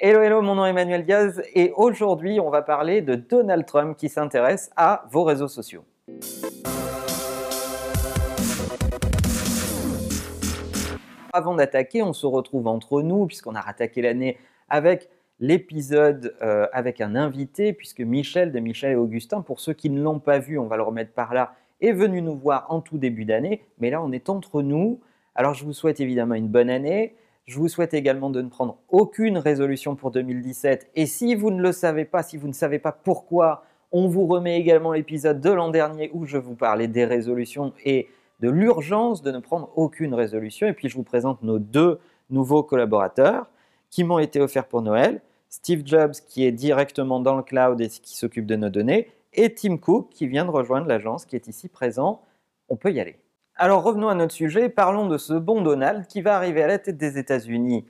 Hello, hello, mon nom est Emmanuel Diaz et aujourd'hui on va parler de Donald Trump qui s'intéresse à vos réseaux sociaux. Avant d'attaquer, on se retrouve entre nous puisqu'on a rattaqué l'année avec l'épisode euh, avec un invité puisque Michel de Michel et Augustin, pour ceux qui ne l'ont pas vu, on va le remettre par là, est venu nous voir en tout début d'année, mais là on est entre nous. Alors je vous souhaite évidemment une bonne année. Je vous souhaite également de ne prendre aucune résolution pour 2017. Et si vous ne le savez pas, si vous ne savez pas pourquoi, on vous remet également l'épisode de l'an dernier où je vous parlais des résolutions et de l'urgence de ne prendre aucune résolution. Et puis je vous présente nos deux nouveaux collaborateurs qui m'ont été offerts pour Noël. Steve Jobs qui est directement dans le cloud et qui s'occupe de nos données. Et Tim Cook qui vient de rejoindre l'agence qui est ici présent. On peut y aller. Alors revenons à notre sujet, parlons de ce bon Donald qui va arriver à la tête des États-Unis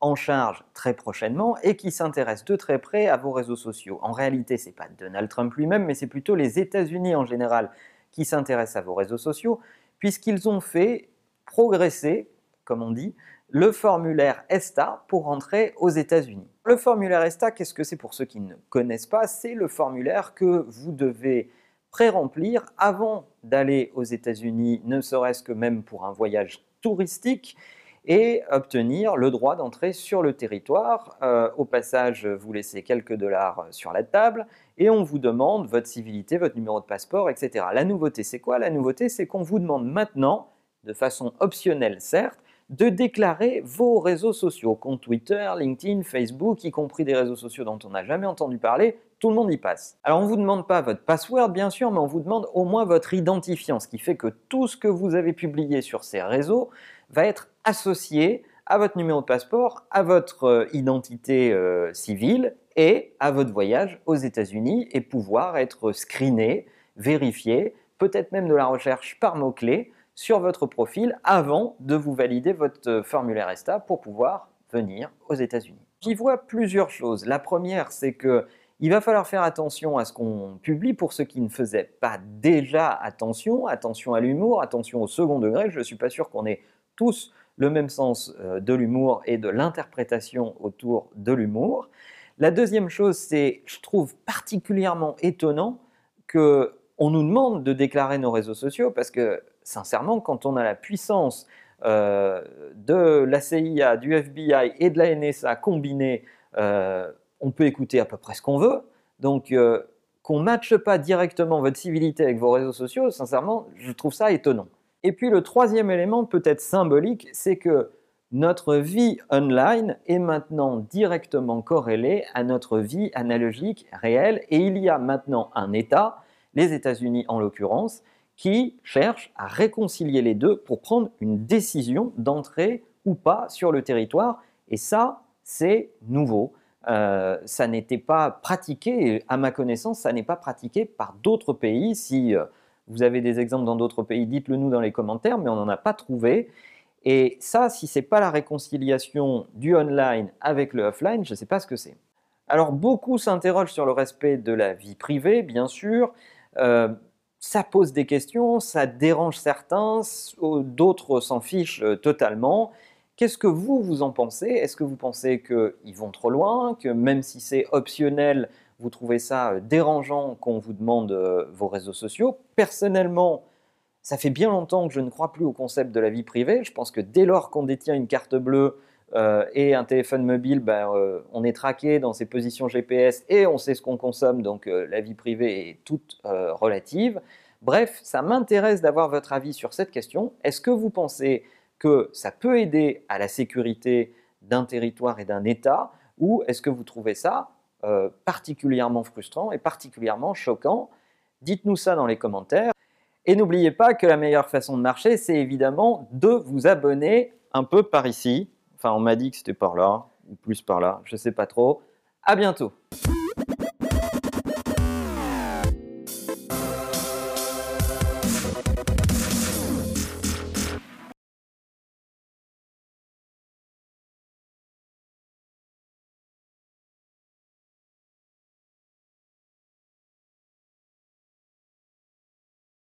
en charge très prochainement et qui s'intéresse de très près à vos réseaux sociaux. En réalité, ce n'est pas Donald Trump lui-même, mais c'est plutôt les États-Unis en général qui s'intéressent à vos réseaux sociaux, puisqu'ils ont fait progresser, comme on dit, le formulaire ESTA pour rentrer aux États-Unis. Le formulaire ESTA, qu'est-ce que c'est pour ceux qui ne connaissent pas? C'est le formulaire que vous devez pré-remplir avant d'aller aux États-Unis, ne serait-ce que même pour un voyage touristique, et obtenir le droit d'entrer sur le territoire. Euh, au passage, vous laissez quelques dollars sur la table et on vous demande votre civilité, votre numéro de passeport, etc. La nouveauté, c'est quoi? La nouveauté, c'est qu'on vous demande maintenant, de façon optionnelle certes, de déclarer vos réseaux sociaux, compte Twitter, LinkedIn, Facebook, y compris des réseaux sociaux dont on n'a jamais entendu parler, tout le monde y passe. Alors on ne vous demande pas votre password bien sûr, mais on vous demande au moins votre identifiant, ce qui fait que tout ce que vous avez publié sur ces réseaux va être associé à votre numéro de passeport, à votre euh, identité euh, civile et à votre voyage aux États-Unis et pouvoir être screené, vérifié, peut-être même de la recherche par mots-clés sur votre profil avant de vous valider votre formulaire ESTA pour pouvoir venir aux États-Unis. J'y vois plusieurs choses. La première, c'est que il va falloir faire attention à ce qu'on publie pour ceux qui ne faisaient pas déjà attention, attention à l'humour, attention au second degré. Je ne suis pas sûr qu'on ait tous le même sens euh, de l'humour et de l'interprétation autour de l'humour. La deuxième chose, c'est, je trouve particulièrement étonnant que on nous demande de déclarer nos réseaux sociaux parce que sincèrement, quand on a la puissance euh, de la CIA, du FBI et de la NSA combinée, euh, on peut écouter à peu près ce qu'on veut. Donc, euh, qu'on ne matche pas directement votre civilité avec vos réseaux sociaux, sincèrement, je trouve ça étonnant. Et puis le troisième élément, peut-être symbolique, c'est que notre vie online est maintenant directement corrélée à notre vie analogique réelle et il y a maintenant un État, les États-Unis en l'occurrence, qui cherche à réconcilier les deux pour prendre une décision d'entrer ou pas sur le territoire. Et ça, c'est nouveau. Euh, ça n'était pas pratiqué, à ma connaissance, ça n'est pas pratiqué par d'autres pays. Si euh, vous avez des exemples dans d'autres pays, dites-le nous dans les commentaires, mais on n'en a pas trouvé. Et ça, si ce n'est pas la réconciliation du online avec le offline, je ne sais pas ce que c'est. Alors beaucoup s'interrogent sur le respect de la vie privée, bien sûr. Euh, ça pose des questions, ça dérange certains, d'autres s'en fichent totalement. Qu'est-ce que vous, vous en pensez? Est-ce que vous pensez qu'ils vont trop loin, que même si c'est optionnel, vous trouvez ça euh, dérangeant qu'on vous demande euh, vos réseaux sociaux? Personnellement, ça fait bien longtemps que je ne crois plus au concept de la vie privée. Je pense que dès lors qu'on détient une carte bleue et un téléphone mobile, ben, on est traqué dans ses positions GPS et on sait ce qu'on consomme, donc la vie privée est toute relative. Bref, ça m'intéresse d'avoir votre avis sur cette question. Est-ce que vous pensez que ça peut aider à la sécurité d'un territoire et d'un État ou est-ce que vous trouvez ça euh, particulièrement frustrant et particulièrement choquant? Dites-nous ça dans les commentaires. Et n'oubliez pas que la meilleure façon de marcher, c'est évidemment de vous abonner un peu par ici. Enfin, on m'a dit que c'était par là, ou plus par là, je ne sais pas trop. À bientôt